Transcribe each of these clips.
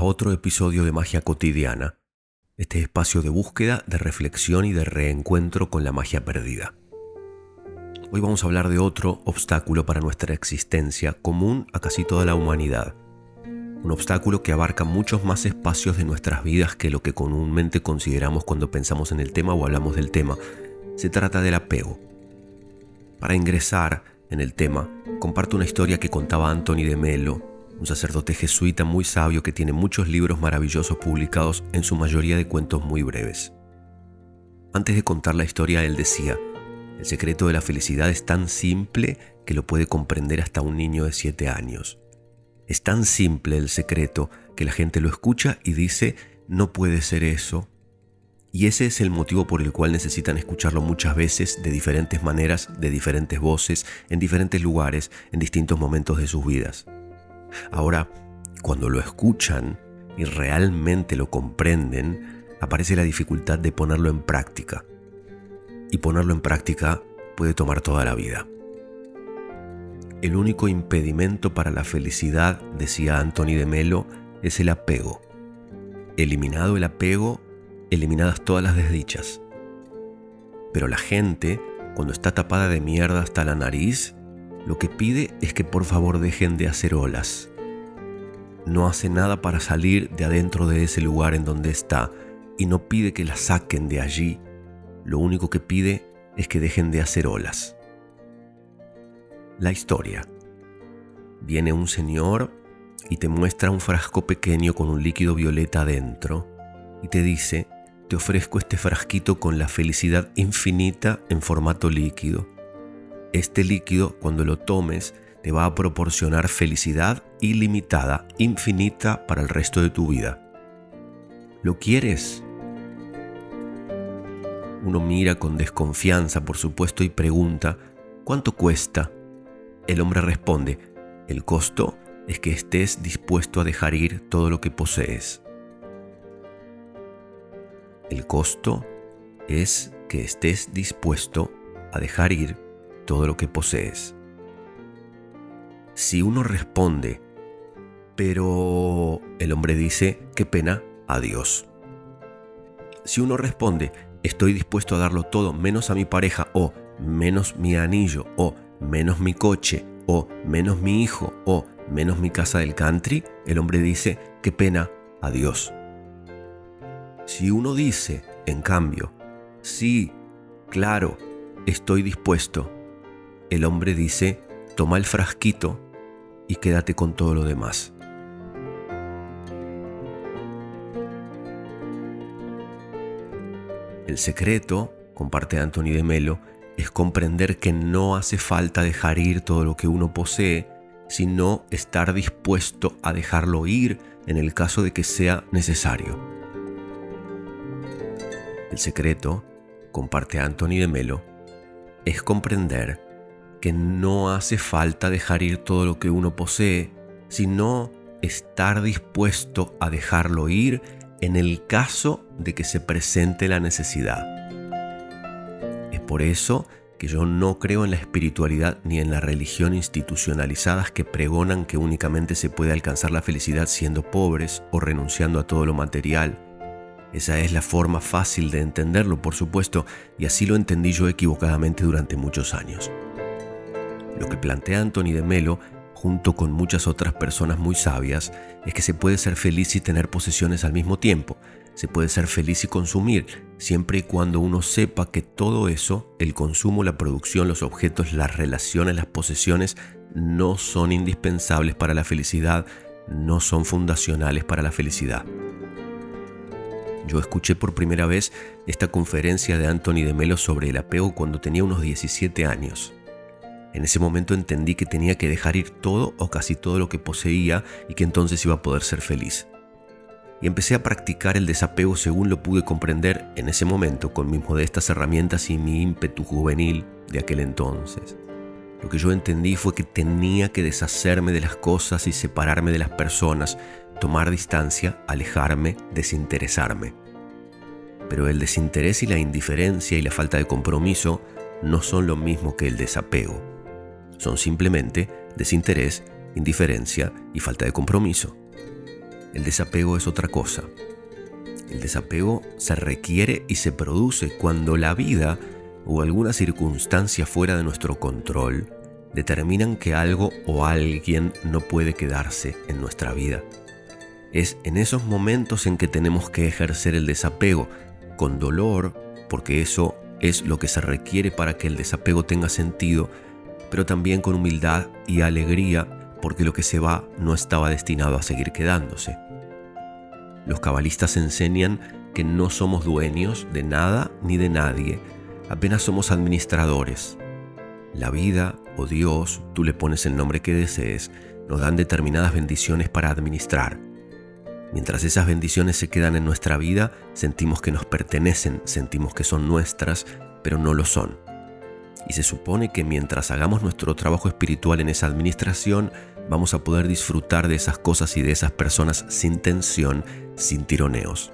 otro episodio de Magia Cotidiana, este espacio de búsqueda, de reflexión y de reencuentro con la magia perdida. Hoy vamos a hablar de otro obstáculo para nuestra existencia común a casi toda la humanidad. Un obstáculo que abarca muchos más espacios de nuestras vidas que lo que comúnmente consideramos cuando pensamos en el tema o hablamos del tema. Se trata del apego. Para ingresar en el tema, comparto una historia que contaba Anthony de Melo, un sacerdote jesuita muy sabio que tiene muchos libros maravillosos publicados, en su mayoría de cuentos muy breves. Antes de contar la historia, él decía, el secreto de la felicidad es tan simple que lo puede comprender hasta un niño de 7 años. Es tan simple el secreto que la gente lo escucha y dice, no puede ser eso. Y ese es el motivo por el cual necesitan escucharlo muchas veces, de diferentes maneras, de diferentes voces, en diferentes lugares, en distintos momentos de sus vidas. Ahora, cuando lo escuchan y realmente lo comprenden, aparece la dificultad de ponerlo en práctica. Y ponerlo en práctica puede tomar toda la vida. El único impedimento para la felicidad, decía Anthony de Melo, es el apego. Eliminado el apego, eliminadas todas las desdichas. Pero la gente, cuando está tapada de mierda hasta la nariz, lo que pide es que por favor dejen de hacer olas. No hace nada para salir de adentro de ese lugar en donde está y no pide que la saquen de allí. Lo único que pide es que dejen de hacer olas. La historia. Viene un señor y te muestra un frasco pequeño con un líquido violeta adentro y te dice, te ofrezco este frasquito con la felicidad infinita en formato líquido. Este líquido, cuando lo tomes, te va a proporcionar felicidad ilimitada, infinita para el resto de tu vida. ¿Lo quieres? Uno mira con desconfianza, por supuesto, y pregunta, ¿cuánto cuesta? El hombre responde, el costo es que estés dispuesto a dejar ir todo lo que posees. El costo es que estés dispuesto a dejar ir todo lo que posees. Si uno responde, pero el hombre dice, qué pena, adiós. Si uno responde, estoy dispuesto a darlo todo menos a mi pareja o menos mi anillo o menos mi coche o menos mi hijo o menos mi casa del country, el hombre dice, qué pena, adiós. Si uno dice, en cambio, sí, claro, estoy dispuesto, el hombre dice, toma el frasquito y quédate con todo lo demás. El secreto, comparte Anthony de Melo, es comprender que no hace falta dejar ir todo lo que uno posee, sino estar dispuesto a dejarlo ir en el caso de que sea necesario. El secreto, comparte Anthony de Melo, es comprender que no hace falta dejar ir todo lo que uno posee, sino estar dispuesto a dejarlo ir en el caso de que se presente la necesidad. Es por eso que yo no creo en la espiritualidad ni en la religión institucionalizadas que pregonan que únicamente se puede alcanzar la felicidad siendo pobres o renunciando a todo lo material. Esa es la forma fácil de entenderlo, por supuesto, y así lo entendí yo equivocadamente durante muchos años. Lo que plantea Anthony de Melo, junto con muchas otras personas muy sabias, es que se puede ser feliz y tener posesiones al mismo tiempo. Se puede ser feliz y consumir, siempre y cuando uno sepa que todo eso, el consumo, la producción, los objetos, las relaciones, las posesiones, no son indispensables para la felicidad, no son fundacionales para la felicidad. Yo escuché por primera vez esta conferencia de Anthony de Melo sobre el apego cuando tenía unos 17 años. En ese momento entendí que tenía que dejar ir todo o casi todo lo que poseía y que entonces iba a poder ser feliz. Y empecé a practicar el desapego según lo pude comprender en ese momento con mis modestas herramientas y mi ímpetu juvenil de aquel entonces. Lo que yo entendí fue que tenía que deshacerme de las cosas y separarme de las personas, tomar distancia, alejarme, desinteresarme. Pero el desinterés y la indiferencia y la falta de compromiso no son lo mismo que el desapego son simplemente desinterés, indiferencia y falta de compromiso. El desapego es otra cosa. El desapego se requiere y se produce cuando la vida o alguna circunstancia fuera de nuestro control determinan que algo o alguien no puede quedarse en nuestra vida. Es en esos momentos en que tenemos que ejercer el desapego, con dolor, porque eso es lo que se requiere para que el desapego tenga sentido, pero también con humildad y alegría, porque lo que se va no estaba destinado a seguir quedándose. Los cabalistas enseñan que no somos dueños de nada ni de nadie, apenas somos administradores. La vida o Dios, tú le pones el nombre que desees, nos dan determinadas bendiciones para administrar. Mientras esas bendiciones se quedan en nuestra vida, sentimos que nos pertenecen, sentimos que son nuestras, pero no lo son. Y se supone que mientras hagamos nuestro trabajo espiritual en esa administración, vamos a poder disfrutar de esas cosas y de esas personas sin tensión, sin tironeos.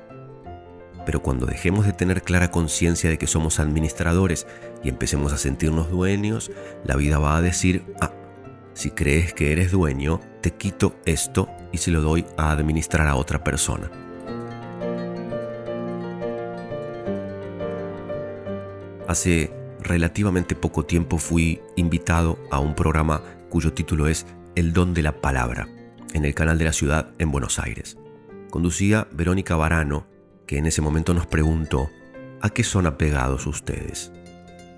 Pero cuando dejemos de tener clara conciencia de que somos administradores y empecemos a sentirnos dueños, la vida va a decir, ah, si crees que eres dueño, te quito esto y se lo doy a administrar a otra persona. Hace relativamente poco tiempo fui invitado a un programa cuyo título es El don de la palabra, en el canal de la ciudad en Buenos Aires. Conducía Verónica Barano, que en ese momento nos preguntó, ¿a qué son apegados ustedes?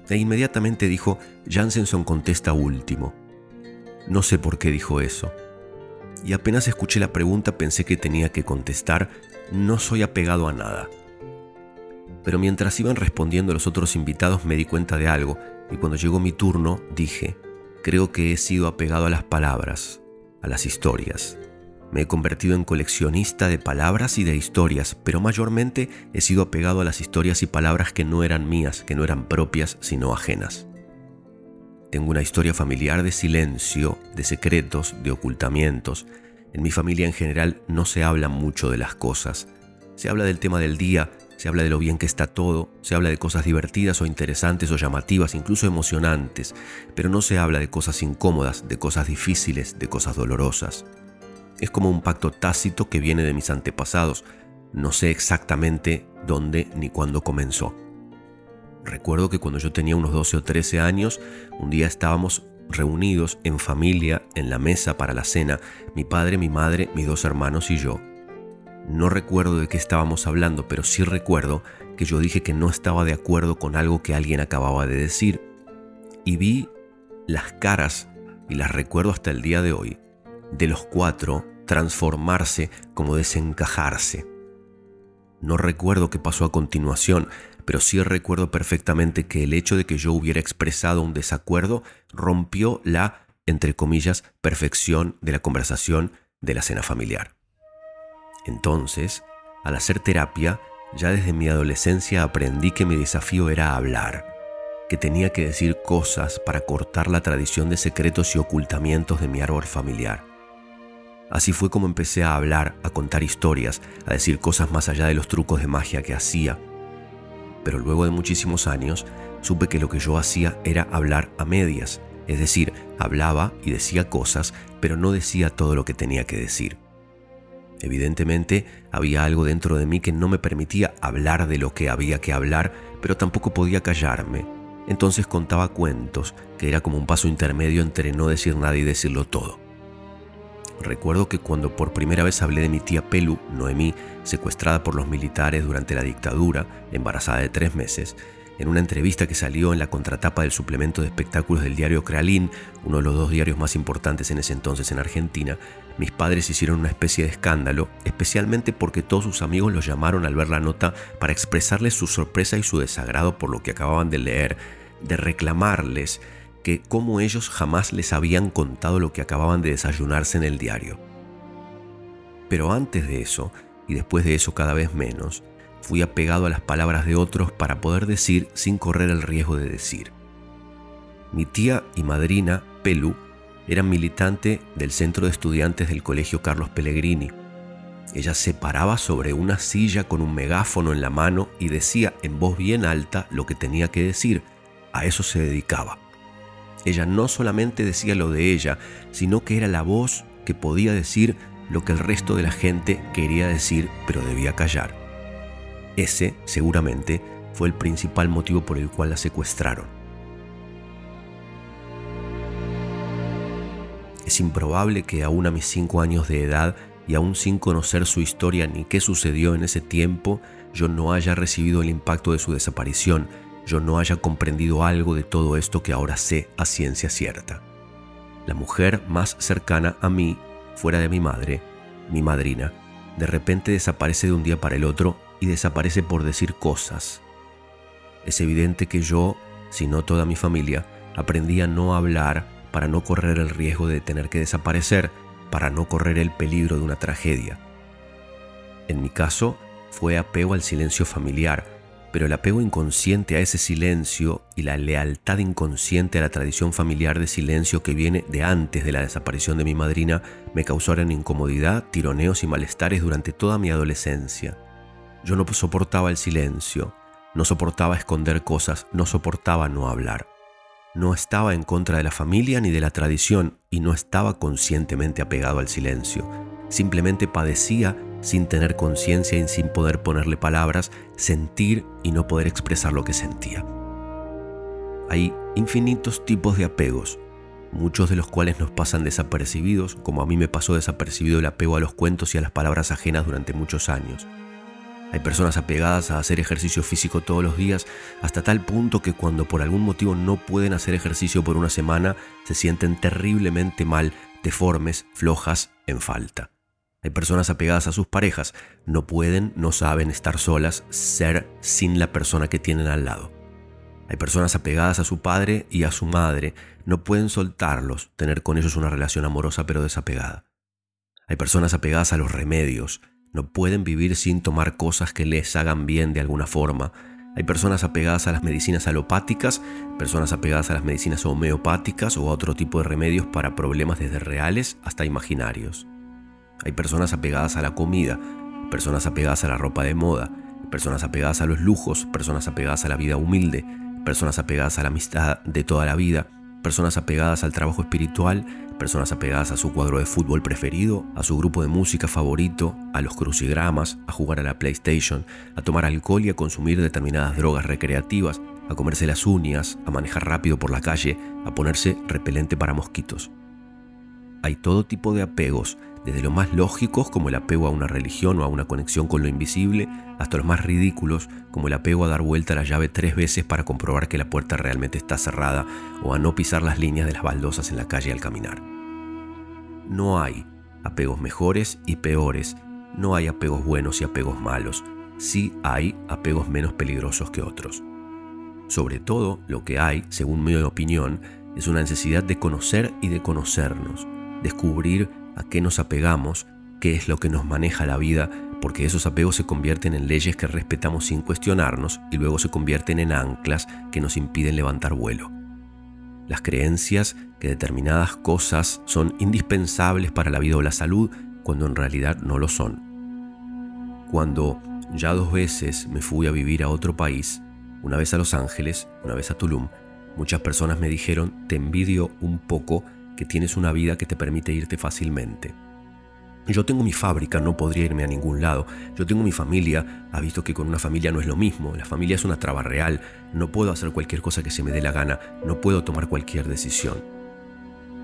E inmediatamente dijo, Jansenson contesta último. No sé por qué dijo eso. Y apenas escuché la pregunta pensé que tenía que contestar, no soy apegado a nada. Pero mientras iban respondiendo los otros invitados me di cuenta de algo, y cuando llegó mi turno dije, creo que he sido apegado a las palabras, a las historias. Me he convertido en coleccionista de palabras y de historias, pero mayormente he sido apegado a las historias y palabras que no eran mías, que no eran propias, sino ajenas. Tengo una historia familiar de silencio, de secretos, de ocultamientos. En mi familia en general no se habla mucho de las cosas. Se habla del tema del día, se habla de lo bien que está todo, se habla de cosas divertidas o interesantes o llamativas, incluso emocionantes, pero no se habla de cosas incómodas, de cosas difíciles, de cosas dolorosas. Es como un pacto tácito que viene de mis antepasados. No sé exactamente dónde ni cuándo comenzó. Recuerdo que cuando yo tenía unos 12 o 13 años, un día estábamos reunidos en familia en la mesa para la cena, mi padre, mi madre, mis dos hermanos y yo. No recuerdo de qué estábamos hablando, pero sí recuerdo que yo dije que no estaba de acuerdo con algo que alguien acababa de decir. Y vi las caras, y las recuerdo hasta el día de hoy, de los cuatro transformarse como desencajarse. No recuerdo qué pasó a continuación, pero sí recuerdo perfectamente que el hecho de que yo hubiera expresado un desacuerdo rompió la, entre comillas, perfección de la conversación de la cena familiar. Entonces, al hacer terapia, ya desde mi adolescencia aprendí que mi desafío era hablar, que tenía que decir cosas para cortar la tradición de secretos y ocultamientos de mi árbol familiar. Así fue como empecé a hablar, a contar historias, a decir cosas más allá de los trucos de magia que hacía, pero luego de muchísimos años supe que lo que yo hacía era hablar a medias, es decir, hablaba y decía cosas, pero no decía todo lo que tenía que decir. Evidentemente había algo dentro de mí que no me permitía hablar de lo que había que hablar, pero tampoco podía callarme. Entonces contaba cuentos, que era como un paso intermedio entre no decir nada y decirlo todo. Recuerdo que cuando por primera vez hablé de mi tía Pelu, Noemí, secuestrada por los militares durante la dictadura, embarazada de tres meses, en una entrevista que salió en la contratapa del suplemento de espectáculos del diario Crealín, uno de los dos diarios más importantes en ese entonces en Argentina, mis padres hicieron una especie de escándalo, especialmente porque todos sus amigos los llamaron al ver la nota para expresarles su sorpresa y su desagrado por lo que acababan de leer, de reclamarles que como ellos jamás les habían contado lo que acababan de desayunarse en el diario. Pero antes de eso, y después de eso cada vez menos, fui apegado a las palabras de otros para poder decir sin correr el riesgo de decir. Mi tía y madrina, Pelu, eran militante del centro de estudiantes del Colegio Carlos Pellegrini. Ella se paraba sobre una silla con un megáfono en la mano y decía en voz bien alta lo que tenía que decir. A eso se dedicaba. Ella no solamente decía lo de ella, sino que era la voz que podía decir lo que el resto de la gente quería decir pero debía callar. Ese, seguramente, fue el principal motivo por el cual la secuestraron. Es improbable que aún a mis cinco años de edad y aún sin conocer su historia ni qué sucedió en ese tiempo, yo no haya recibido el impacto de su desaparición, yo no haya comprendido algo de todo esto que ahora sé a ciencia cierta. La mujer más cercana a mí, fuera de mi madre, mi madrina, de repente desaparece de un día para el otro y desaparece por decir cosas. Es evidente que yo, si no toda mi familia, aprendí a no hablar para no correr el riesgo de tener que desaparecer, para no correr el peligro de una tragedia. En mi caso, fue apego al silencio familiar, pero el apego inconsciente a ese silencio y la lealtad inconsciente a la tradición familiar de silencio que viene de antes de la desaparición de mi madrina me causaron incomodidad, tironeos y malestares durante toda mi adolescencia. Yo no soportaba el silencio, no soportaba esconder cosas, no soportaba no hablar. No estaba en contra de la familia ni de la tradición y no estaba conscientemente apegado al silencio. Simplemente padecía sin tener conciencia y sin poder ponerle palabras, sentir y no poder expresar lo que sentía. Hay infinitos tipos de apegos, muchos de los cuales nos pasan desapercibidos, como a mí me pasó desapercibido el apego a los cuentos y a las palabras ajenas durante muchos años. Hay personas apegadas a hacer ejercicio físico todos los días hasta tal punto que cuando por algún motivo no pueden hacer ejercicio por una semana se sienten terriblemente mal, deformes, flojas, en falta. Hay personas apegadas a sus parejas, no pueden, no saben estar solas, ser sin la persona que tienen al lado. Hay personas apegadas a su padre y a su madre, no pueden soltarlos, tener con ellos una relación amorosa pero desapegada. Hay personas apegadas a los remedios, no pueden vivir sin tomar cosas que les hagan bien de alguna forma. Hay personas apegadas a las medicinas alopáticas, personas apegadas a las medicinas homeopáticas o a otro tipo de remedios para problemas desde reales hasta imaginarios. Hay personas apegadas a la comida, personas apegadas a la ropa de moda, personas apegadas a los lujos, personas apegadas a la vida humilde, personas apegadas a la amistad de toda la vida, personas apegadas al trabajo espiritual, personas apegadas a su cuadro de fútbol preferido, a su grupo de música favorito, a los crucigramas, a jugar a la PlayStation, a tomar alcohol y a consumir determinadas drogas recreativas, a comerse las uñas, a manejar rápido por la calle, a ponerse repelente para mosquitos. Hay todo tipo de apegos desde los más lógicos como el apego a una religión o a una conexión con lo invisible, hasta los más ridículos como el apego a dar vuelta a la llave tres veces para comprobar que la puerta realmente está cerrada o a no pisar las líneas de las baldosas en la calle al caminar. No hay apegos mejores y peores, no hay apegos buenos y apegos malos, sí hay apegos menos peligrosos que otros. Sobre todo, lo que hay, según mi opinión, es una necesidad de conocer y de conocernos, descubrir a qué nos apegamos, qué es lo que nos maneja la vida, porque esos apegos se convierten en leyes que respetamos sin cuestionarnos y luego se convierten en anclas que nos impiden levantar vuelo. Las creencias que determinadas cosas son indispensables para la vida o la salud cuando en realidad no lo son. Cuando ya dos veces me fui a vivir a otro país, una vez a Los Ángeles, una vez a Tulum, muchas personas me dijeron, te envidio un poco que tienes una vida que te permite irte fácilmente. Yo tengo mi fábrica, no podría irme a ningún lado. Yo tengo mi familia, ha visto que con una familia no es lo mismo. La familia es una traba real. No puedo hacer cualquier cosa que se me dé la gana. No puedo tomar cualquier decisión.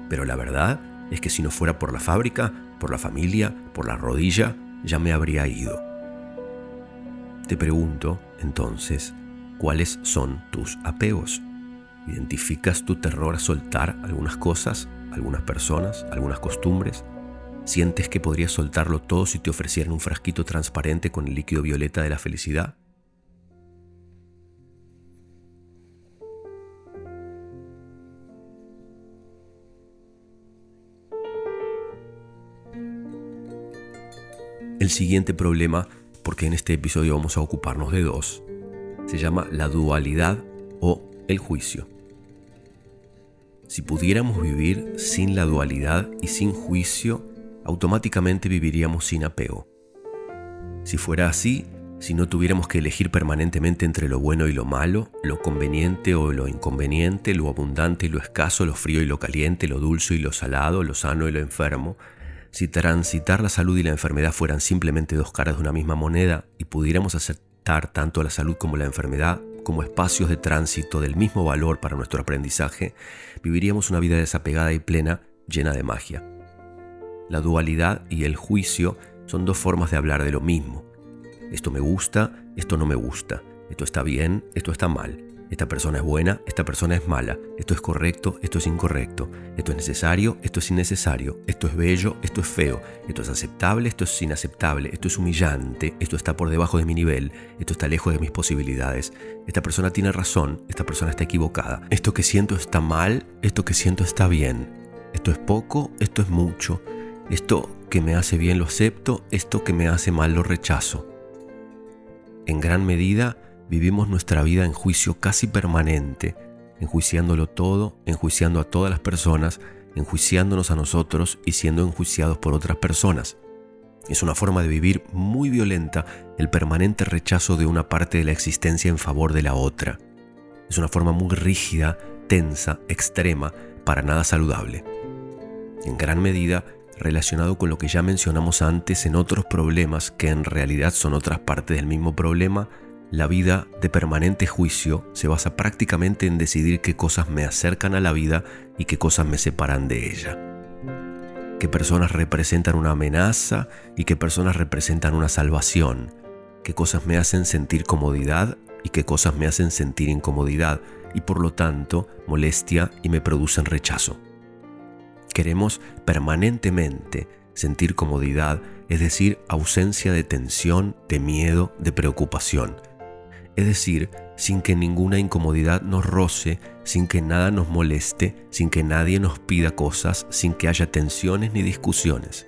Pero la verdad es que si no fuera por la fábrica, por la familia, por la rodilla, ya me habría ido. Te pregunto, entonces, ¿cuáles son tus apegos? ¿Identificas tu terror a soltar algunas cosas? Algunas personas, algunas costumbres. ¿Sientes que podrías soltarlo todo si te ofrecieran un frasquito transparente con el líquido violeta de la felicidad? El siguiente problema, porque en este episodio vamos a ocuparnos de dos, se llama la dualidad o el juicio. Si pudiéramos vivir sin la dualidad y sin juicio, automáticamente viviríamos sin apego. Si fuera así, si no tuviéramos que elegir permanentemente entre lo bueno y lo malo, lo conveniente o lo inconveniente, lo abundante y lo escaso, lo frío y lo caliente, lo dulce y lo salado, lo sano y lo enfermo, si transitar la salud y la enfermedad fueran simplemente dos caras de una misma moneda y pudiéramos aceptar tanto la salud como la enfermedad como espacios de tránsito del mismo valor para nuestro aprendizaje, viviríamos una vida desapegada y plena, llena de magia. La dualidad y el juicio son dos formas de hablar de lo mismo. Esto me gusta, esto no me gusta, esto está bien, esto está mal. Esta persona es buena, esta persona es mala. Esto es correcto, esto es incorrecto. Esto es necesario, esto es innecesario. Esto es bello, esto es feo. Esto es aceptable, esto es inaceptable. Esto es humillante, esto está por debajo de mi nivel. Esto está lejos de mis posibilidades. Esta persona tiene razón, esta persona está equivocada. Esto que siento está mal, esto que siento está bien. Esto es poco, esto es mucho. Esto que me hace bien lo acepto, esto que me hace mal lo rechazo. En gran medida, vivimos nuestra vida en juicio casi permanente, enjuiciándolo todo, enjuiciando a todas las personas, enjuiciándonos a nosotros y siendo enjuiciados por otras personas. Es una forma de vivir muy violenta el permanente rechazo de una parte de la existencia en favor de la otra. Es una forma muy rígida, tensa, extrema, para nada saludable. En gran medida relacionado con lo que ya mencionamos antes en otros problemas que en realidad son otras partes del mismo problema la vida de permanente juicio se basa prácticamente en decidir qué cosas me acercan a la vida y qué cosas me separan de ella. Qué personas representan una amenaza y qué personas representan una salvación. Qué cosas me hacen sentir comodidad y qué cosas me hacen sentir incomodidad y por lo tanto molestia y me producen rechazo. Queremos permanentemente sentir comodidad, es decir, ausencia de tensión, de miedo, de preocupación es decir, sin que ninguna incomodidad nos roce, sin que nada nos moleste, sin que nadie nos pida cosas, sin que haya tensiones ni discusiones.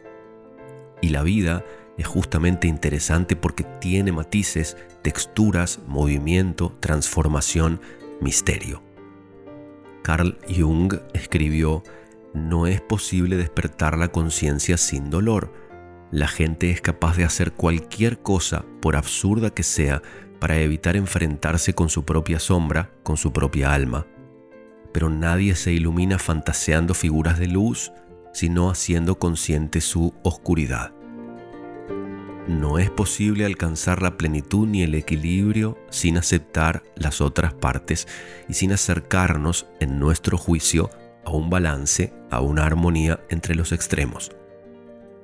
Y la vida es justamente interesante porque tiene matices, texturas, movimiento, transformación, misterio. Carl Jung escribió, no es posible despertar la conciencia sin dolor. La gente es capaz de hacer cualquier cosa, por absurda que sea, para evitar enfrentarse con su propia sombra, con su propia alma. Pero nadie se ilumina fantaseando figuras de luz, sino haciendo consciente su oscuridad. No es posible alcanzar la plenitud ni el equilibrio sin aceptar las otras partes y sin acercarnos, en nuestro juicio, a un balance, a una armonía entre los extremos.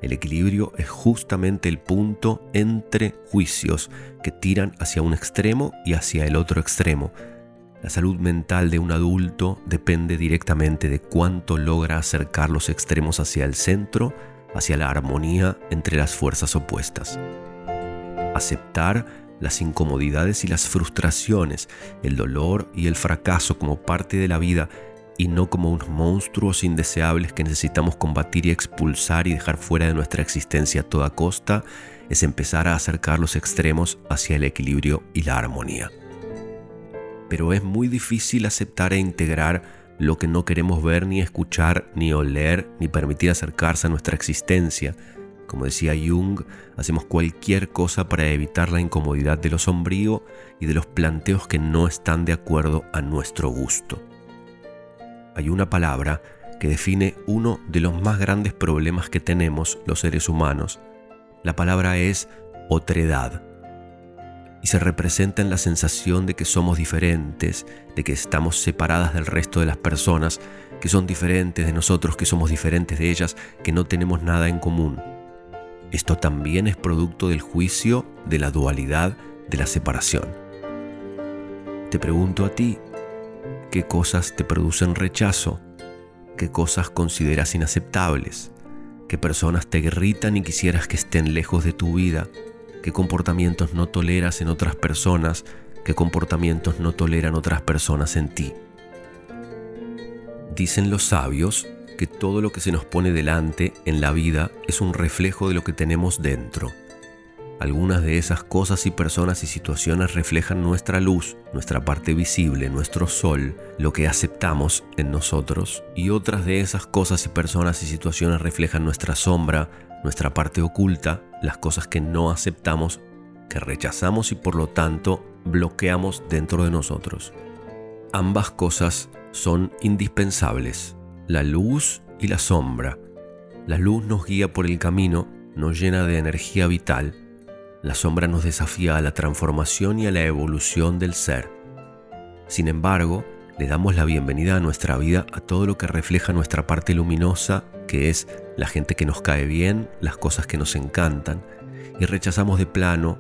El equilibrio es justamente el punto entre juicios que tiran hacia un extremo y hacia el otro extremo. La salud mental de un adulto depende directamente de cuánto logra acercar los extremos hacia el centro, hacia la armonía entre las fuerzas opuestas. Aceptar las incomodidades y las frustraciones, el dolor y el fracaso como parte de la vida y no como unos monstruos indeseables que necesitamos combatir y expulsar y dejar fuera de nuestra existencia a toda costa, es empezar a acercar los extremos hacia el equilibrio y la armonía. Pero es muy difícil aceptar e integrar lo que no queremos ver ni escuchar, ni oler, ni permitir acercarse a nuestra existencia. Como decía Jung, hacemos cualquier cosa para evitar la incomodidad de lo sombrío y de los planteos que no están de acuerdo a nuestro gusto hay una palabra que define uno de los más grandes problemas que tenemos los seres humanos. La palabra es otredad. Y se representa en la sensación de que somos diferentes, de que estamos separadas del resto de las personas, que son diferentes de nosotros, que somos diferentes de ellas, que no tenemos nada en común. Esto también es producto del juicio, de la dualidad, de la separación. Te pregunto a ti, qué cosas te producen rechazo, qué cosas consideras inaceptables, qué personas te irritan y quisieras que estén lejos de tu vida, qué comportamientos no toleras en otras personas, qué comportamientos no toleran otras personas en ti. Dicen los sabios que todo lo que se nos pone delante en la vida es un reflejo de lo que tenemos dentro. Algunas de esas cosas y personas y situaciones reflejan nuestra luz, nuestra parte visible, nuestro sol, lo que aceptamos en nosotros, y otras de esas cosas y personas y situaciones reflejan nuestra sombra, nuestra parte oculta, las cosas que no aceptamos, que rechazamos y por lo tanto bloqueamos dentro de nosotros. Ambas cosas son indispensables, la luz y la sombra, La luz nos guía por el camino, nos llena de energía vital. La sombra nos desafía a la transformación y a la evolución del ser. Sin embargo, le damos la bienvenida a nuestra vida a todo lo que refleja nuestra parte luminosa, que es la gente que nos cae bien, las cosas que nos encantan, y rechazamos de plano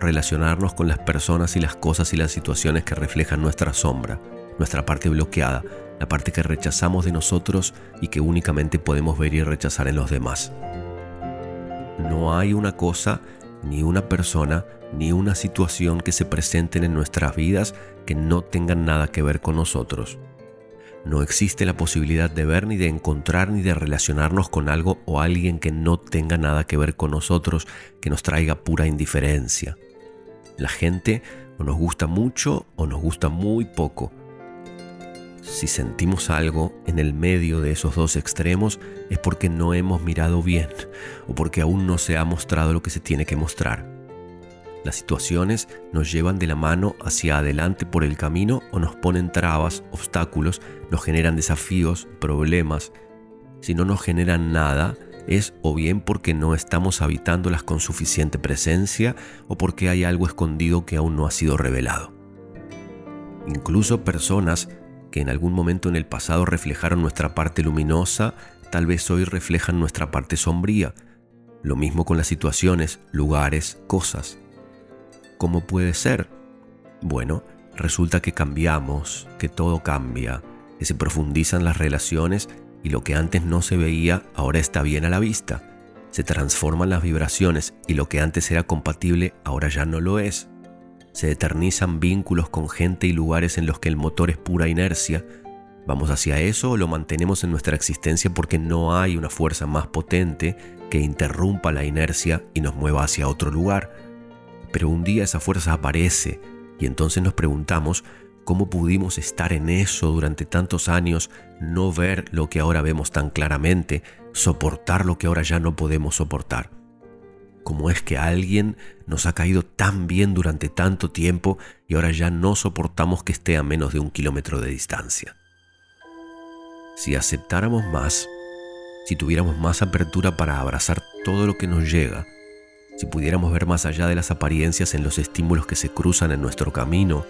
relacionarnos con las personas y las cosas y las situaciones que reflejan nuestra sombra, nuestra parte bloqueada, la parte que rechazamos de nosotros y que únicamente podemos ver y rechazar en los demás. No hay una cosa, ni una persona, ni una situación que se presenten en nuestras vidas que no tengan nada que ver con nosotros. No existe la posibilidad de ver ni de encontrar ni de relacionarnos con algo o alguien que no tenga nada que ver con nosotros, que nos traiga pura indiferencia. La gente o nos gusta mucho o nos gusta muy poco. Si sentimos algo en el medio de esos dos extremos es porque no hemos mirado bien o porque aún no se ha mostrado lo que se tiene que mostrar. Las situaciones nos llevan de la mano hacia adelante por el camino o nos ponen trabas, obstáculos, nos generan desafíos, problemas. Si no nos generan nada, es o bien porque no estamos habitándolas con suficiente presencia o porque hay algo escondido que aún no ha sido revelado. Incluso personas que en algún momento en el pasado reflejaron nuestra parte luminosa, tal vez hoy reflejan nuestra parte sombría. Lo mismo con las situaciones, lugares, cosas. ¿Cómo puede ser? Bueno, resulta que cambiamos, que todo cambia, que se profundizan las relaciones y lo que antes no se veía ahora está bien a la vista. Se transforman las vibraciones y lo que antes era compatible ahora ya no lo es. Se eternizan vínculos con gente y lugares en los que el motor es pura inercia. ¿Vamos hacia eso o lo mantenemos en nuestra existencia porque no hay una fuerza más potente que interrumpa la inercia y nos mueva hacia otro lugar? Pero un día esa fuerza aparece y entonces nos preguntamos cómo pudimos estar en eso durante tantos años, no ver lo que ahora vemos tan claramente, soportar lo que ahora ya no podemos soportar. ¿Cómo es que alguien nos ha caído tan bien durante tanto tiempo y ahora ya no soportamos que esté a menos de un kilómetro de distancia? Si aceptáramos más, si tuviéramos más apertura para abrazar todo lo que nos llega, si pudiéramos ver más allá de las apariencias en los estímulos que se cruzan en nuestro camino,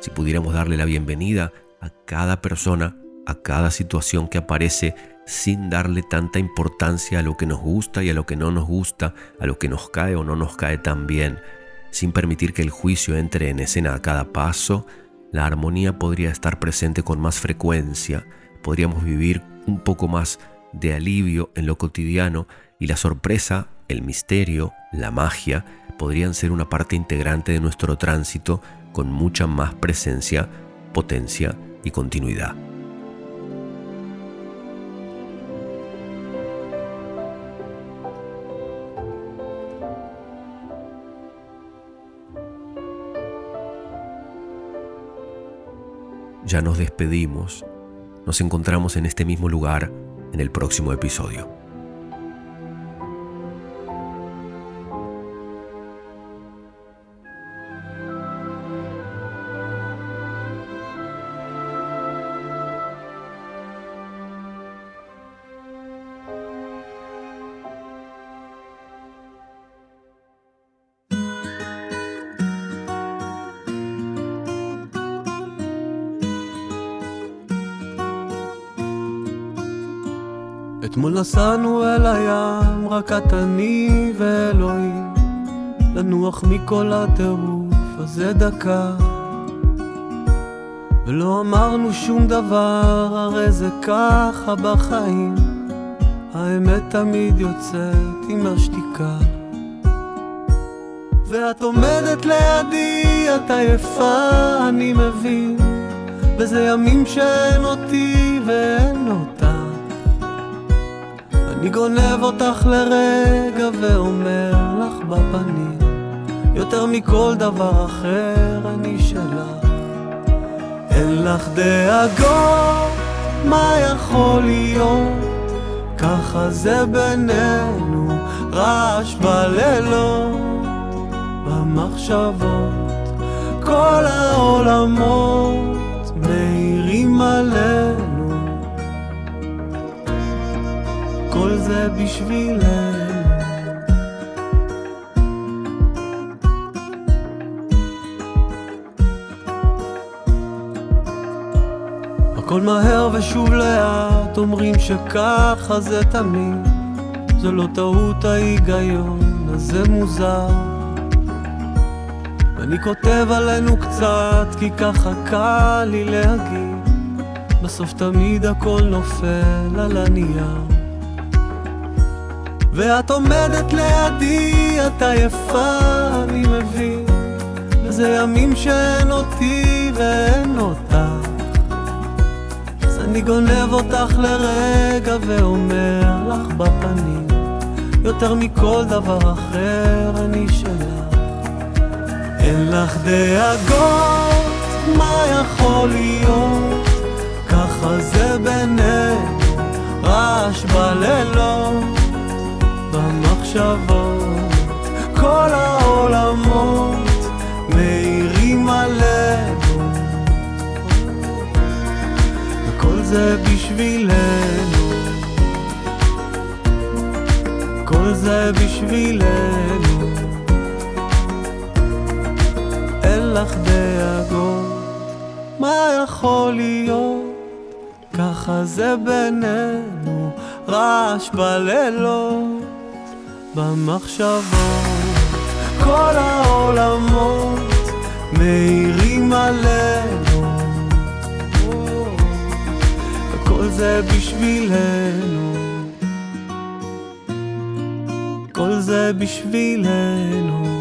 si pudiéramos darle la bienvenida a cada persona, a cada situación que aparece sin darle tanta importancia a lo que nos gusta y a lo que no nos gusta, a lo que nos cae o no nos cae tan bien, sin permitir que el juicio entre en escena a cada paso, la armonía podría estar presente con más frecuencia, podríamos vivir un poco más de alivio en lo cotidiano y la sorpresa el misterio, la magia, podrían ser una parte integrante de nuestro tránsito con mucha más presencia, potencia y continuidad. Ya nos despedimos. Nos encontramos en este mismo lugar en el próximo episodio. נסענו אל הים, רק את אני ואלוהים, לנוח מכל הטירוף הזה דקה. ולא אמרנו שום דבר, הרי זה ככה בחיים, האמת תמיד יוצאת עם השתיקה. ואת עומדת לידי, את עייפה, אני מבין, וזה ימים שאין אותי ואין אותך. אני גונב אותך לרגע ואומר לך בפנים יותר מכל דבר אחר אני שלך אין לך דאגות, מה יכול להיות? ככה זה בינינו, רעש בלילות, במחשבות, כל העולמות מאירים עלינו זה בשבילנו. הכל מהר ושוב לאט, אומרים שככה זה תמיד. זה לא טעות ההיגיון, אז זה מוזר. ואני כותב עלינו קצת, כי ככה קל לי להגיד. בסוף תמיד הכל נופל על הנייר. ואת עומדת לידי, את עייפה, אני מבין. וזה ימים שאין אותי ואין אותך. אז אני גונב אותך לרגע ואומר לך בפנים, יותר מכל דבר אחר אני שלך. אין לך דאגות, מה יכול להיות? ככה זה בינינו, רעש בלילות, במחשבות, כל העולמות מאירים עלינו, וכל זה בשבילנו, כל זה בשבילנו, אין לך דאגות, מה יכול להיות? ככה זה בינינו, רעש בלילות, במחשבות, כל העולמות מאירים עלינו, וכל זה בשבילנו, כל זה בשבילנו.